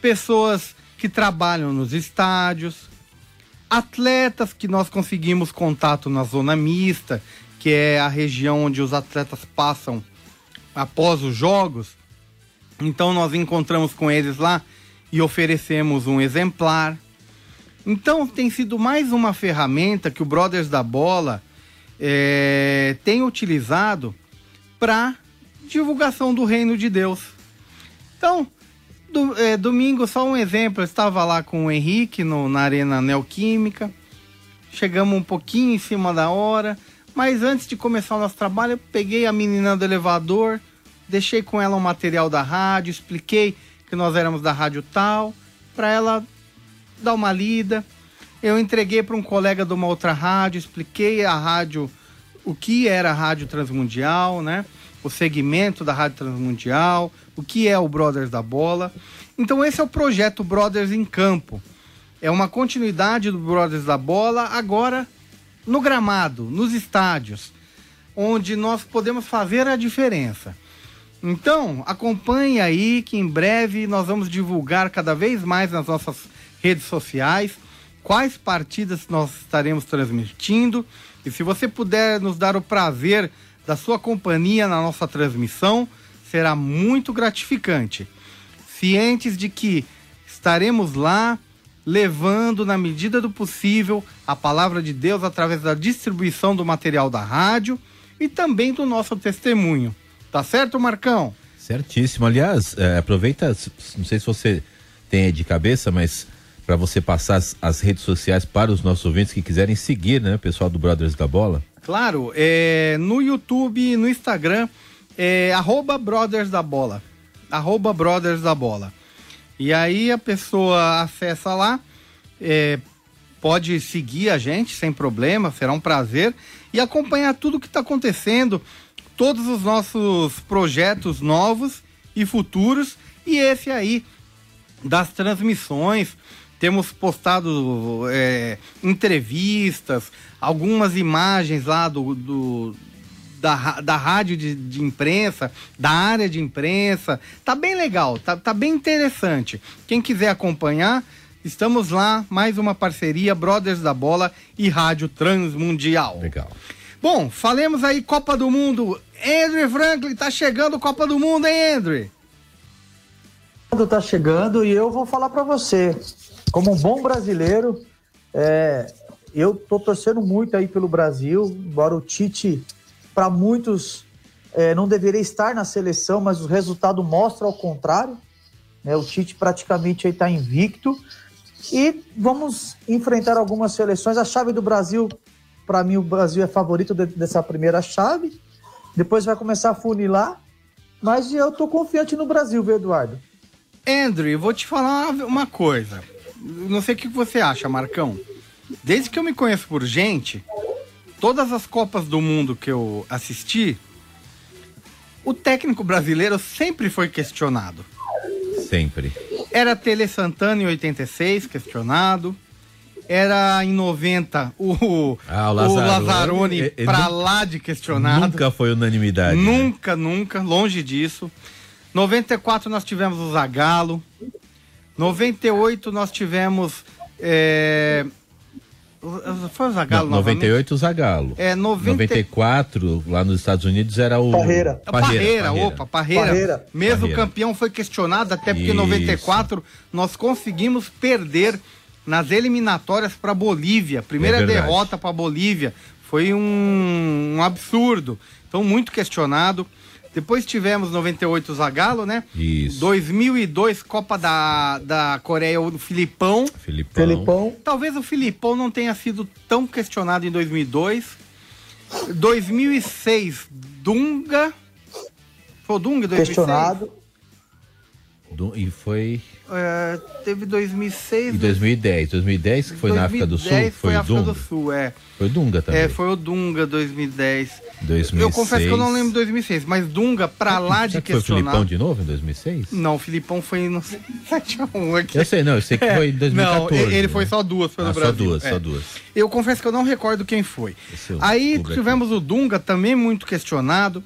pessoas que trabalham nos estádios, atletas que nós conseguimos contato na zona mista, que é a região onde os atletas passam após os jogos. Então nós encontramos com eles lá e oferecemos um exemplar. Então tem sido mais uma ferramenta que o Brothers da Bola é, tem utilizado para divulgação do reino de Deus. Então, do, é, domingo, só um exemplo, eu estava lá com o Henrique no, na Arena Neoquímica. Chegamos um pouquinho em cima da hora. Mas antes de começar o nosso trabalho, eu peguei a menina do elevador, deixei com ela um material da rádio, expliquei que nós éramos da rádio tal, para ela dar uma lida. Eu entreguei para um colega de uma outra rádio, expliquei a rádio, o que era a Rádio Transmundial, né? O segmento da Rádio Transmundial, o que é o Brothers da Bola. Então esse é o projeto Brothers em Campo. É uma continuidade do Brothers da Bola, agora no gramado, nos estádios, onde nós podemos fazer a diferença. Então, acompanhe aí que em breve nós vamos divulgar cada vez mais nas nossas redes sociais quais partidas nós estaremos transmitindo. E se você puder nos dar o prazer da sua companhia na nossa transmissão, será muito gratificante. Cientes de que estaremos lá levando, na medida do possível, a palavra de Deus através da distribuição do material da rádio e também do nosso testemunho. Tá certo, Marcão? Certíssimo. Aliás, é, aproveita, não sei se você tem de cabeça, mas para você passar as, as, redes sociais para os nossos ouvintes que quiserem seguir, né, pessoal do Brothers da Bola. Claro, é, no YouTube, no Instagram, é arroba Brothers da Bola. Arroba Brothers da Bola. E aí a pessoa acessa lá, é, pode seguir a gente sem problema, será um prazer e acompanhar tudo que está acontecendo, todos os nossos projetos novos e futuros e esse aí das transmissões. Temos postado é, entrevistas, algumas imagens lá do, do da, da rádio de, de, imprensa, da área de imprensa. Tá bem legal, tá, tá bem interessante. Quem quiser acompanhar, estamos lá, mais uma parceria, Brothers da Bola e Rádio Transmundial. Legal. Bom, falemos aí Copa do Mundo. Andrew Franklin, tá chegando Copa do Mundo, hein, Andrew? Tá chegando e eu vou falar para você, como um bom brasileiro, é, eu tô torcendo muito aí pelo Brasil, embora o Tite para muitos é, não deveria estar na seleção, mas o resultado mostra ao contrário. Né? O Tite praticamente está invicto. E vamos enfrentar algumas seleções. A chave do Brasil, para mim, o Brasil é favorito de, dessa primeira chave. Depois vai começar a funilar. Mas eu tô confiante no Brasil, viu, Eduardo? Andrew, vou te falar uma coisa. Não sei o que você acha, Marcão. Desde que eu me conheço por gente, todas as Copas do Mundo que eu assisti, o técnico brasileiro sempre foi questionado. Sempre. Era Tele Santana em 86, questionado. Era em 90 o, Ah, o o Lazzaroni, ele- ele pra lá de questionado. Nunca foi unanimidade. né? Nunca, nunca, longe disso. 94 nós tivemos o Zagallo. 98 nós tivemos. É... o- Foi o Zagallo Não, novamente? 98 o Zagallo. É, 90... 94, lá nos Estados Unidos, era o. Parreira. É Parreira, opa, Parreira. Parreira. Mesmo Parreira. campeão foi questionado, até porque em Isso. 94 nós conseguimos perder nas eliminatórias para Bolívia. Primeira É derrota para Bolívia. Foi um, um absurdo. Então, muito questionado. Depois tivemos 98 o Zagallo, né? Isso. 2002 Copa da, da Coreia, o Filipão. Filipão. Felipão, Talvez o Filipão não tenha sido tão questionado em 2002. 2006, Dunga. Foi o Dunga em 2006? questionado. Do- e foi É, teve 2006. em 2010. 2010 que foi na África do Sul. 2010 Foi, foi África Dunga. do Sul, é. Foi o Dunga também. É, foi o Dunga 2010. 2006. Eu confesso que eu não lembro 2006, mas Dunga pra lá de Será que foi o questionar. Filipão de novo em 2006? Não, o Filipão foi no 7x1 aqui. Eu sei, não, eu sei que foi em 2014. Não, ele né? foi só duas pelo Ah, Brasil. Só duas, é. só duas. Eu confesso que eu não recordo quem foi. Esse é Aí tivemos o Dunga, também muito questionado.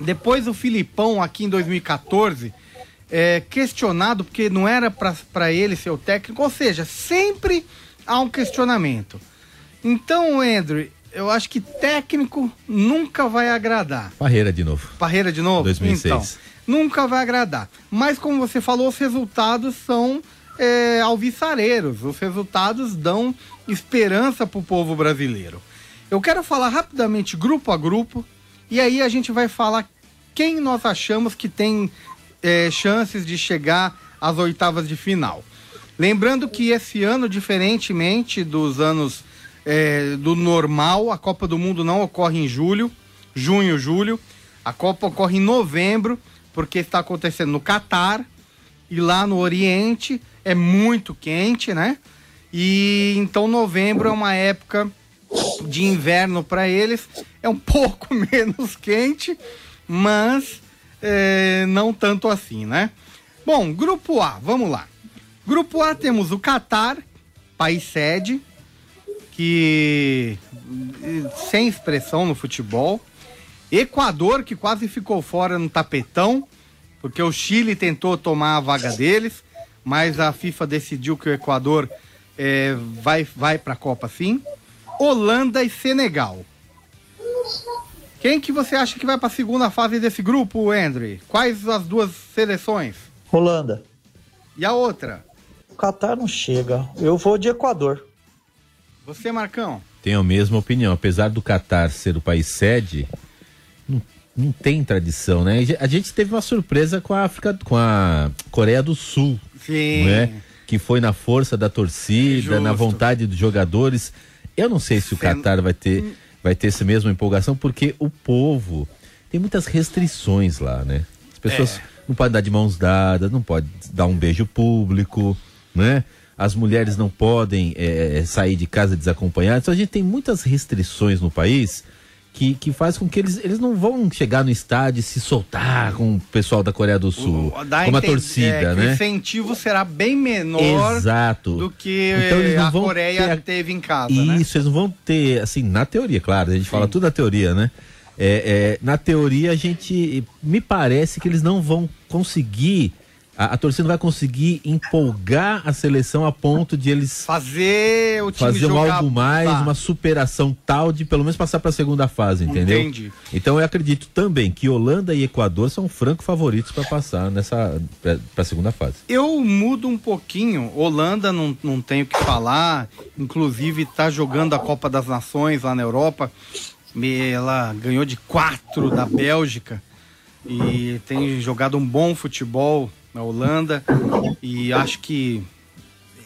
Depois o Filipão, aqui em 2014, é, questionado, porque não era para ele ser o técnico. Ou seja, sempre há um questionamento. Então, Andrew, eu acho que técnico nunca vai agradar. Parreira de novo. Parreira de novo? 2006. Então, nunca vai agradar. Mas como você falou, os resultados são é, alvissareiros. Os resultados dão esperança para o povo brasileiro. Eu quero falar rapidamente, grupo a grupo, e aí a gente vai falar quem nós achamos que tem é, chances de chegar às oitavas de final. Lembrando que esse ano, diferentemente dos anos é, do normal, a Copa do Mundo não ocorre em julho, junho, julho. A Copa ocorre em novembro, porque está acontecendo no Catar e lá no Oriente é muito quente, né? E então novembro é uma época de inverno para eles, é um pouco menos quente, mas é, não tanto assim, né? Bom, grupo A, vamos lá. Grupo A temos o Catar, país sede, que eh, sem expressão no futebol. Equador, que quase ficou fora no tapetão, porque o Chile tentou tomar a vaga deles, mas a FIFA decidiu que o Equador eh, vai, vai para a Copa sim. Holanda e Senegal. Quem que você acha que vai para a segunda fase desse grupo, Andrew? Quais as duas seleções? Holanda. E a outra? O Catar não chega. Eu vou de Equador. Você, Marcão? Tenho a mesma opinião. Apesar do Catar ser o país sede, não, não tem tradição, né? A gente teve uma surpresa com a África, com a Coreia do Sul, Sim. né? Que foi na força da torcida, na Justo. vontade dos jogadores. Eu não sei se o Catar vai ter, vai ter essa mesma empolgação, porque o povo tem muitas restrições lá, né? As pessoas É. não podem dar de mãos dadas, não pode dar um beijo público, né? As mulheres não podem eh, sair de casa desacompanhadas. Então a gente tem muitas restrições no país que, que faz com que eles, eles não vão chegar no estádio e se soltar com o pessoal da Coreia do Sul, O- como a torcida, é, que O né? incentivo será bem menor Exato. do que Então eles não a vão Coreia ter teve em casa, né? Isso, eles não vão ter, assim, na teoria, claro, a gente fala tudo na teoria, né? É, é, na teoria, a gente. Me parece que eles não vão conseguir. A, a torcida não vai conseguir empolgar a seleção a ponto de eles Fazer o time fazer um algo mais, Tá. uma superação tal de pelo menos passar para a segunda fase, entendeu? Entendi. Então eu acredito também que Holanda e Equador são franco favoritos para passar nessa para a segunda fase. Eu mudo um pouquinho. Holanda não, não tenho o que falar. Inclusive está jogando a Copa das Nações lá na Europa. Ela ganhou de quatro da Bélgica e tem jogado um bom futebol na Holanda e acho que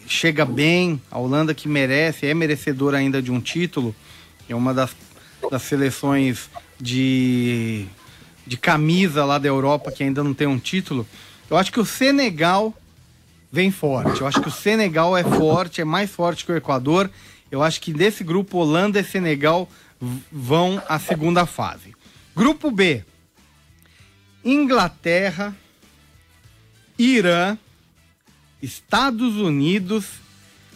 chega bem. A Holanda que merece, é merecedora ainda de um título. É uma das, das seleções de, de camisa lá da Europa que ainda não tem um título. Eu acho que o Senegal vem forte. Eu acho que o Senegal é forte, é mais forte que o Equador. Eu acho que desse grupo Holanda e Senegal vão à segunda fase. Grupo B: Inglaterra, Irã, Estados Unidos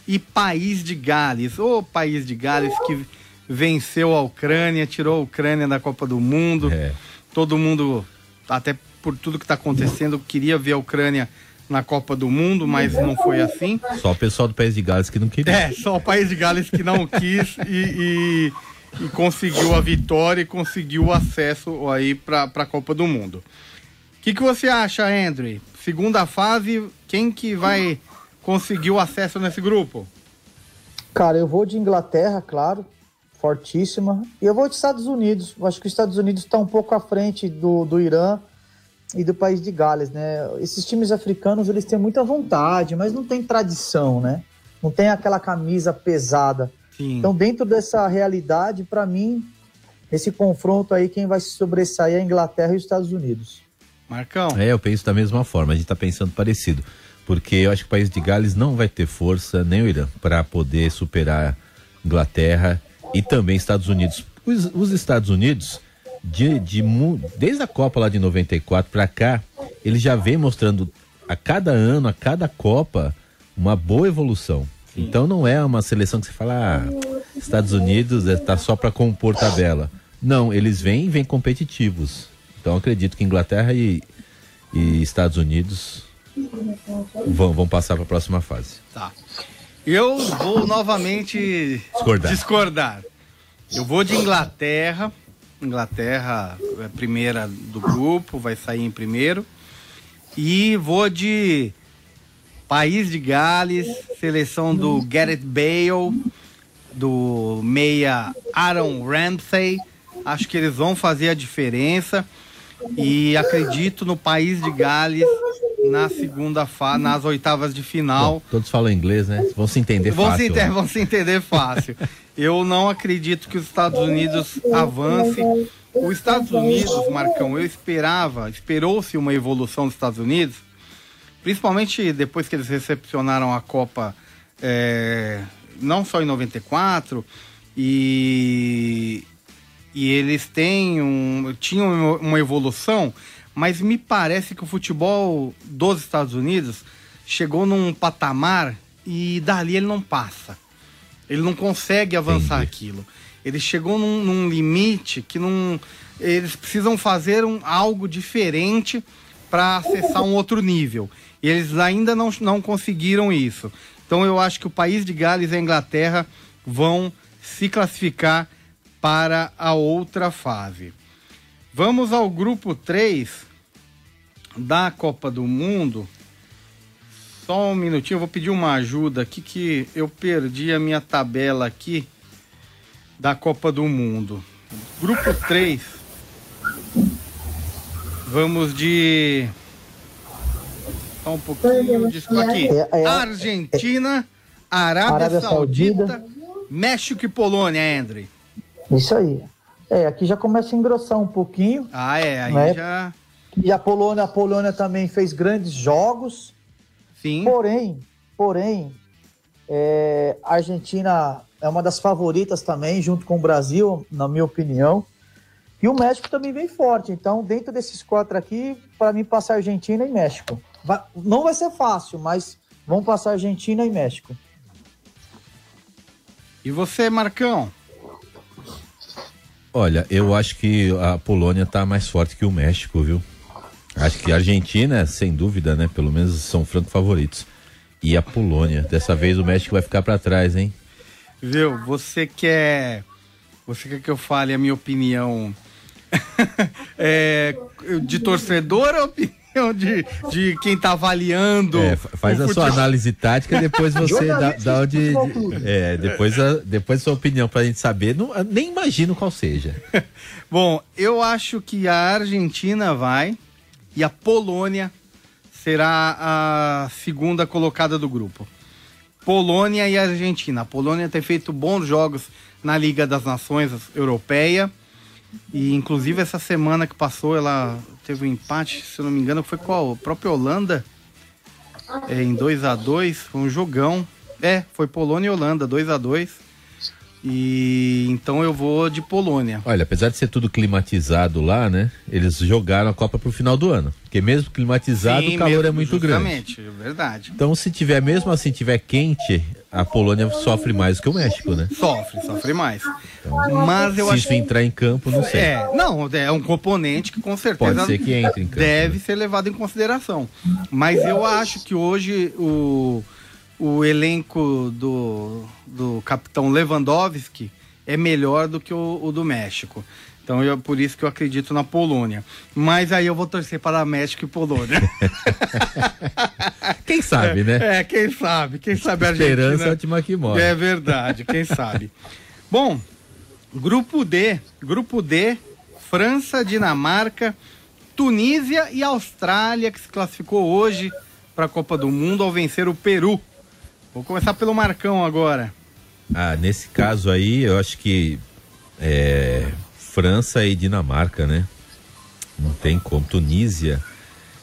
e País de Gales. O País de Gales que venceu a Ucrânia, tirou a Ucrânia da Copa do Mundo. É. Todo mundo, até por tudo que está acontecendo, queria ver a Ucrânia na Copa do Mundo, mas não foi assim. Só o pessoal do País de Gales que não queria. É, só o País de Gales que não quis e, e, e, conseguiu a vitória e conseguiu o acesso aí para a Copa do Mundo. O que, que você acha, Andrew? Segunda fase, quem que vai conseguir o acesso nesse grupo? Cara, eu vou de Inglaterra, claro, fortíssima. E eu vou de Estados Unidos. Eu acho que os Estados Unidos está um pouco à frente do, do Irã e do país de Gales, né? Esses times africanos, eles têm muita vontade, mas não tem tradição, né? Não tem aquela camisa pesada. Sim. Então, dentro dessa realidade, para mim, esse confronto aí, quem vai se sobressair é a Inglaterra e os Estados Unidos. Marcão. É, eu penso da mesma forma, a gente está pensando parecido. Porque eu acho que o país de Gales não vai ter força, nem o Irã, para poder superar Inglaterra e também Estados Unidos. Os, os Estados Unidos, de, de, desde a Copa lá de 94 para cá, ele já vem mostrando a cada ano, a cada Copa, uma boa evolução. Sim. Então não é uma seleção que você fala, ah, Estados Unidos está só para compor tabela. Não, eles vêm vêm competitivos. Então acredito que Inglaterra e, e Estados Unidos vão, vão passar para a próxima fase. Tá. Eu vou novamente discordar. discordar. Eu vou de Inglaterra. Inglaterra é a primeira do grupo, vai sair em primeiro. E vou de País de Gales, seleção do Gareth Bale, do meia Aaron Ramsey. Acho que eles vão fazer a diferença e acredito no país de Gales na segunda fase, nas oitavas de final. Bom, todos falam inglês, né? Vão se entender vão fácil. Se né? Vão se entender fácil. eu não acredito que os Estados Unidos avance. Os Estados Unidos, Marcão, eu esperava, esperou-se uma evolução dos Estados Unidos, principalmente depois que eles recepcionaram a Copa, é, não só em 94, e, e eles têm um, tinham uma evolução, mas me parece que o futebol dos Estados Unidos chegou num patamar e dali ele não passa. Ele não consegue avançar Entendi. aquilo. Ele chegou num, num, limite que não. Eles precisam fazer um, algo diferente para acessar um outro nível. E eles ainda não, não conseguiram isso. Então eu acho que o país de Gales e a Inglaterra vão se classificar para a outra fase. Vamos ao grupo 3 da Copa do Mundo. Só um minutinho, eu vou pedir uma ajuda aqui que eu perdi a minha tabela aqui da Copa do Mundo. Grupo 3. Vamos de só um pouquinho disso aqui. É, é, Argentina, Arábia, Saudita, Saudita, México e Polônia, André. Isso aí. É, aqui já começa a engrossar um pouquinho. Ah, é, aí né? já. E a Polônia, a Polônia também fez grandes jogos. Sim. Porém, porém, é, a Argentina é uma das favoritas também, junto com o Brasil, na minha opinião. E o México também vem forte. Então, dentro desses quatro aqui, para mim, passa Argentina e México. Vai, não vai ser fácil, mas vão passar Argentina e México. E você, Marcão? Olha, eu acho que a Polônia está mais forte que o México, viu? Acho que a Argentina, sem dúvida, né? Pelo menos são franco favoritos. E a Polônia. Dessa vez o México vai ficar para trás, hein? Viu? Você quer. Você quer que eu fale a minha opinião é, de torcedor ou opinião de, de quem tá avaliando. É, faz a sua análise tática e depois você dá, dá onde. É, depois a, depois a sua opinião pra gente saber. Não, nem imagino qual seja. Bom, eu acho que a Argentina vai e a Polônia será a segunda colocada do grupo. Polônia e Argentina. A Polônia tem feito bons jogos na Liga das Nações Europeia. E inclusive essa semana que passou, ela teve um empate, se eu não me engano, foi com a própria Holanda. É, em 2 a 2 foi um jogão. É, foi Polônia e Holanda, 2 a 2 e então eu vou de Polônia. Olha, apesar de ser tudo climatizado lá, né? Eles jogaram a Copa pro final do ano. Porque mesmo climatizado, Sim, o calor mesmo, é muito grande. é verdade. Então, se tiver mesmo assim, tiver quente, a Polônia sofre mais que o México, né? Sofre, sofre mais. Então, Mas eu se acho... isso entrar em campo, não sei. É, não, é um componente que com certeza Pode ser que entre em campo, deve né? ser levado em consideração. Mas eu acho que hoje o o elenco do, do capitão Lewandowski é melhor do que o, o do México. Então, eu, por isso que eu acredito na Polônia. Mas aí eu vou torcer para México e Polônia. quem sabe, né? É, quem sabe. Quem sabe a Esperança é a última que morre. É verdade, quem sabe. Bom, grupo D. Grupo D, França, Dinamarca, Tunísia e Austrália, que se classificou hoje para a Copa do Mundo ao vencer o Peru. Vou começar pelo Marcão agora. Ah, nesse caso aí, eu acho que é, França e Dinamarca, né? Não tem como. Tunísia.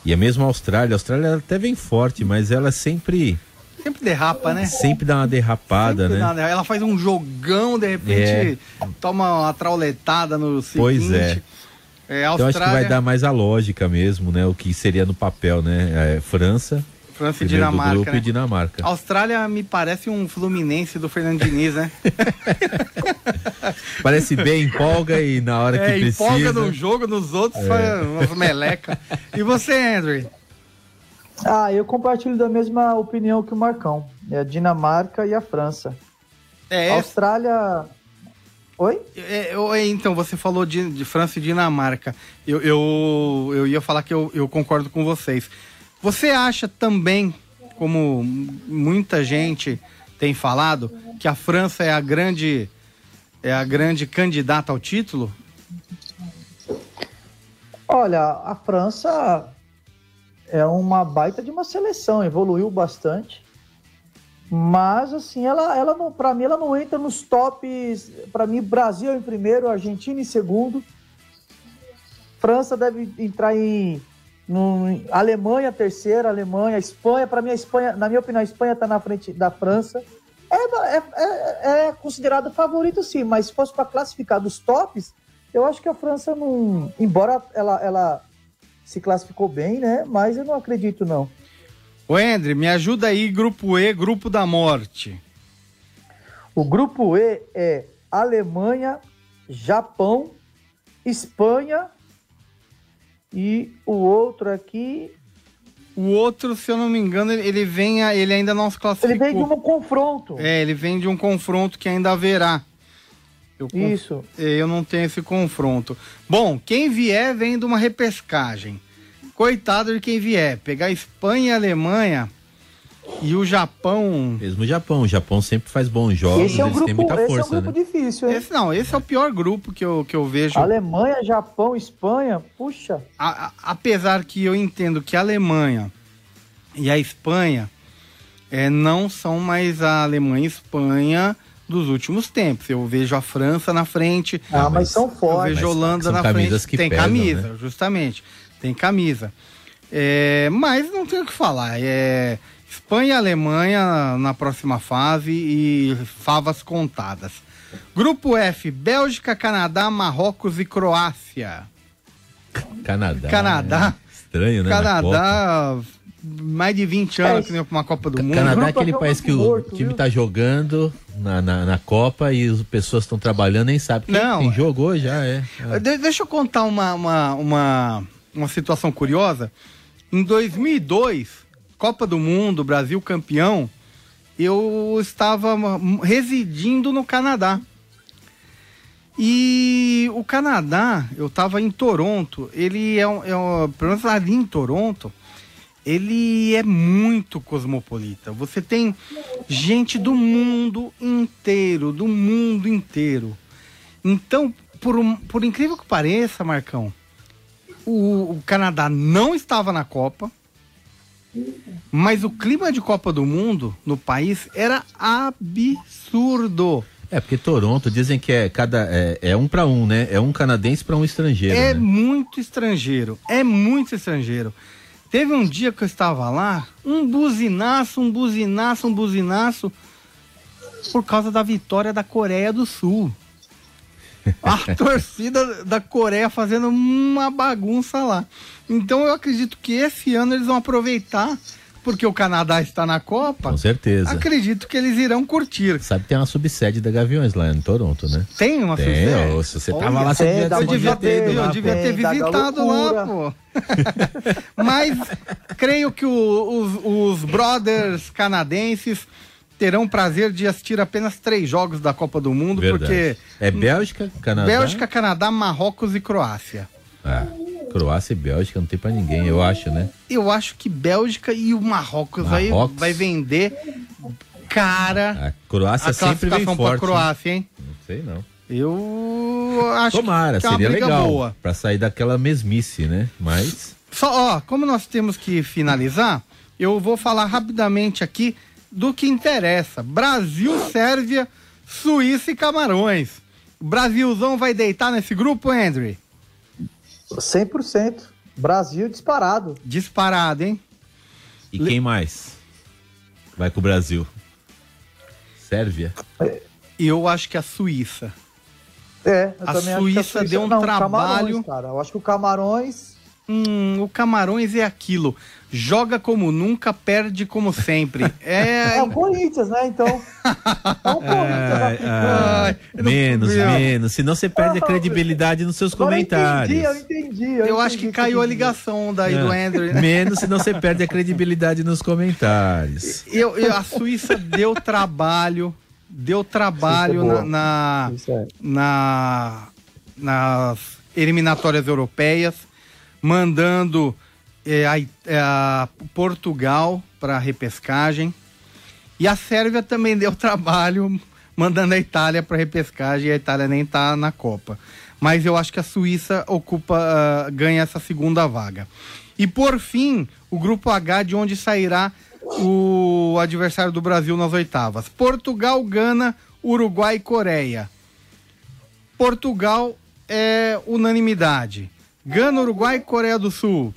E a mesma Austrália. A Austrália até vem forte, mas ela sempre. Sempre derrapa, né? Sempre dá uma derrapada, sempre né? ela faz um jogão, de repente é. toma uma trauletada no seguinte. Pois é. é Austrália... Então acho que vai dar mais a lógica mesmo, né? O que seria no papel, né? É, França França e Dinamarca. grupo né? e Dinamarca. Austrália me parece um Fluminense do Fernando Diniz, né? parece bem, empolga e na hora é, que precisa. Empolga no jogo, nos outros, é. umas meleca. E você, Andrew? Ah, eu compartilho da mesma opinião que o Marcão. É a Dinamarca e a França. É. A Austrália. Oi? É, então, você falou de, de, França e Dinamarca. Eu, eu, eu ia falar que eu, eu concordo com vocês. Você acha também, como muita gente tem falado, que a França é a grande é a grande candidata ao título? Olha, a França é uma baita de uma seleção, evoluiu bastante. Mas assim, ela, ela não, para mim, ela não entra nos tops. Para mim, Brasil em primeiro, Argentina em segundo. França deve entrar em no, Alemanha, terceira, Alemanha, Espanha, para mim a Espanha, na minha opinião, a Espanha está na frente da França. É, é, é, é considerado favorito sim, mas se fosse para classificar dos tops, eu acho que a França não. Embora ela, ela se classificou bem, né? Mas eu não acredito, não. Ô, André, me ajuda aí, grupo E, grupo da morte. O grupo E é Alemanha, Japão, Espanha e o outro aqui. O outro, se eu não me engano, ele vem, ele ainda não se classificou. Ele vem de um confronto. É, ele vem de um confronto que ainda haverá. Eu, Isso. É, eu não tenho esse confronto. Bom, quem vier vem de uma repescagem. Coitado de quem vier. Pegar Espanha e Alemanha e o Japão. Mesmo o Japão. O Japão sempre faz bons jogos. Esse é um grupo, muita força, esse é um grupo né? difícil, hein? Esse não, esse é o pior grupo que eu, que eu vejo. Alemanha, Japão, Espanha, puxa. A, a, apesar que eu entendo que a Alemanha e a Espanha é, não são mais a Alemanha e Espanha dos últimos tempos. Eu vejo a França na frente. Ah, mas, mas são fortes. Eu vejo a Holanda na frente. Tem pesam, camisa, né? justamente. Tem camisa. É, mas não tem o que falar. É, Espanha e Alemanha na próxima fase e favas contadas. Grupo F: Bélgica, Canadá, Marrocos e Croácia. Canadá. Canadá. É estranho, né? Canadá, mais de 20 anos é, que nem uma Copa do Mundo. Canadá é aquele país que morto, o time viu? tá jogando na, na, na, Copa e as pessoas estão trabalhando nem sabem. Não. Quem jogou já é. é. De, deixa eu contar uma, uma, uma, uma situação curiosa. Em 2002 Copa do Mundo, Brasil campeão, eu estava residindo no Canadá. E o Canadá, eu estava em Toronto, ele é um, é um, pelo menos ali em Toronto, ele é muito cosmopolita. Você tem gente do mundo inteiro, do mundo inteiro. Então, por, por incrível que pareça, Marcão, o, o Canadá não estava na Copa, mas o clima de Copa do Mundo no país era absurdo. É, porque Toronto dizem que é cada é, é um para um, né? É um canadense para um estrangeiro. É né? muito estrangeiro, é muito estrangeiro. Teve um dia que eu estava lá, um buzinaço, um buzinaço, um buzinaço, por causa da vitória da Coreia do Sul. A torcida da Coreia fazendo uma bagunça lá. Então eu acredito que esse ano eles vão aproveitar, porque o Canadá está na Copa. Com certeza. Acredito que eles irão curtir. Sabe que tem uma subsede da Gaviões lá em Toronto, né? Tem uma Tem, subsede? ó, se você Olha, tava lá, você devia, você Eu devia ter, ter eu devia ter visitado lá, pô. Mas creio que o- os, os brothers canadenses terão o prazer de assistir apenas três jogos da Copa do Mundo, Verdade. porque É Bélgica, Canadá. Bélgica, Canadá, Marrocos e Croácia. Ah, Croácia e Bélgica não tem pra ninguém, eu acho, né? Eu acho que Bélgica e o Marrocos, aí Marrocos. vai vender cara A Croácia a sempre vem para forte. né? Croácia, hein? Não sei não. Eu acho Tomara, que é seria legal. boa. Pra sair daquela mesmice, né? Mas. Só, ó, como nós temos que finalizar, eu vou falar rapidamente aqui do que interessa. Brasil, Sérvia, Suíça e Camarões. O Brasilzão vai deitar nesse grupo, Andrew? 100%. Brasil disparado. Disparado, hein? E quem mais? Vai com o Brasil. Sérvia. E eu acho que a Suíça. É, eu A também acho que Suíça deu um trabalho- Camarões, cara. Eu acho que o Camarões. Hum, o Camarões é aquilo. Joga como nunca, perde como sempre. É. É o Corinthians, né? Então. É o Corinthians Ai, africano. ai, eu não- menos, menos. Senão você perde a Não, credibilidade nos seus Agora eu comentários. entendi, eu entendi. Eu acho entendi que o caiu a ligação daí É. do Andrew. né? Menos, senão você perde a credibilidade nos comentários. Eu, eu- a Suíça deu trabalho, deu trabalho é na, na- é. na- nas eliminatórias europeias, mandando eh, a, eh, a Portugal para a repescagem. E a Sérvia também deu trabalho, mandando a Itália para repescagem e a Itália nem está na Copa. Mas eu acho que a Suíça ocupa, ah, ganha essa segunda vaga. E por fim, o grupo H, de onde sairá o adversário do Brasil nas oitavas: Portugal, Gana, Uruguai e Coreia. Portugal é unanimidade. Gana, Uruguai e Coreia do Sul.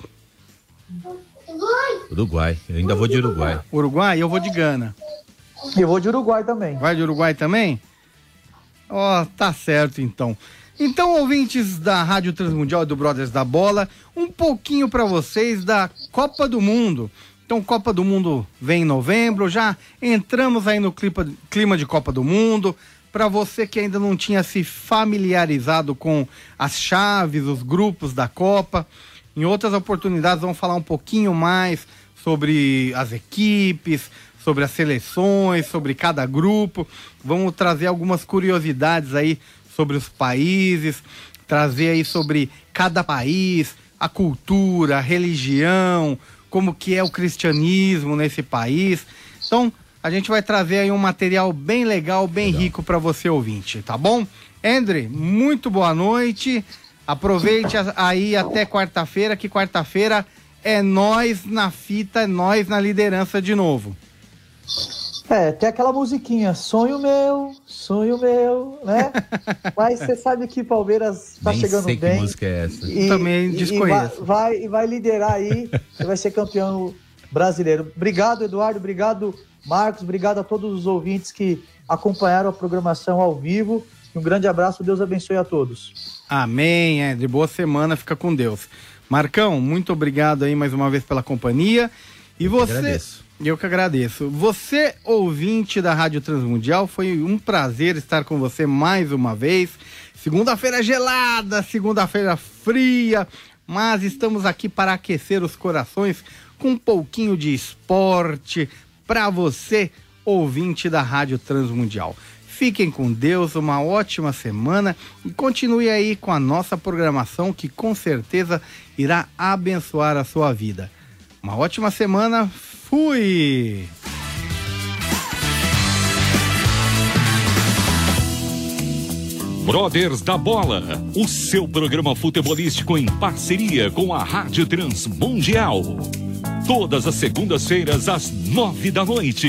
Uruguai. Eu ainda vou de Uruguai. Uruguai, eu vou de Gana. Eu vou de Uruguai também. Vai de Uruguai também? Ó, tá certo então. Então, ouvintes da Rádio Transmundial e do Brothers da Bola, um pouquinho para vocês da Copa do Mundo. Então, Copa do Mundo vem em novembro, já entramos aí no clima, clima de Copa do Mundo. Para você que ainda não tinha se familiarizado com as chaves, os grupos da Copa, em outras oportunidades vamos falar um pouquinho mais sobre as equipes, sobre as seleções, sobre cada grupo. Vamos trazer algumas curiosidades aí sobre os países, trazer aí sobre cada país, a cultura, a religião, como que é o cristianismo nesse país. Então, a gente vai trazer aí um material bem legal, bem rico para você ouvinte, tá bom? Andre, muito boa noite. Aproveite aí até quarta-feira, que quarta-feira é nós na fita, é nós na liderança de novo. É, tem aquela musiquinha, sonho meu, sonho meu, né? Mas você sabe que Palmeiras tá Nem chegando sei que bem. música é essa. E, Também desconheço. E vai, vai, e vai liderar aí, e vai ser campeão brasileiro. Obrigado, Eduardo, obrigado, Marcos, obrigado a todos os ouvintes que acompanharam a programação ao vivo. Um grande abraço, Deus abençoe a todos. Amém, André. Boa semana, fica com Deus. Marcão, muito obrigado aí mais uma vez pela companhia. E você. agradeço. Eu que agradeço. Você, ouvinte da Rádio Transmundial, foi um prazer estar com você mais uma vez. Segunda-feira gelada, segunda-feira fria, mas estamos aqui para aquecer os corações com um pouquinho de esporte para você, ouvinte da Rádio Transmundial. Fiquem com Deus, uma ótima semana e continue aí com a nossa programação que com certeza irá abençoar a sua vida. Uma ótima semana, fui! Brothers da Bola, o seu programa futebolístico em parceria com a Rádio Transmundial. Todas as segundas-feiras às nove da noite.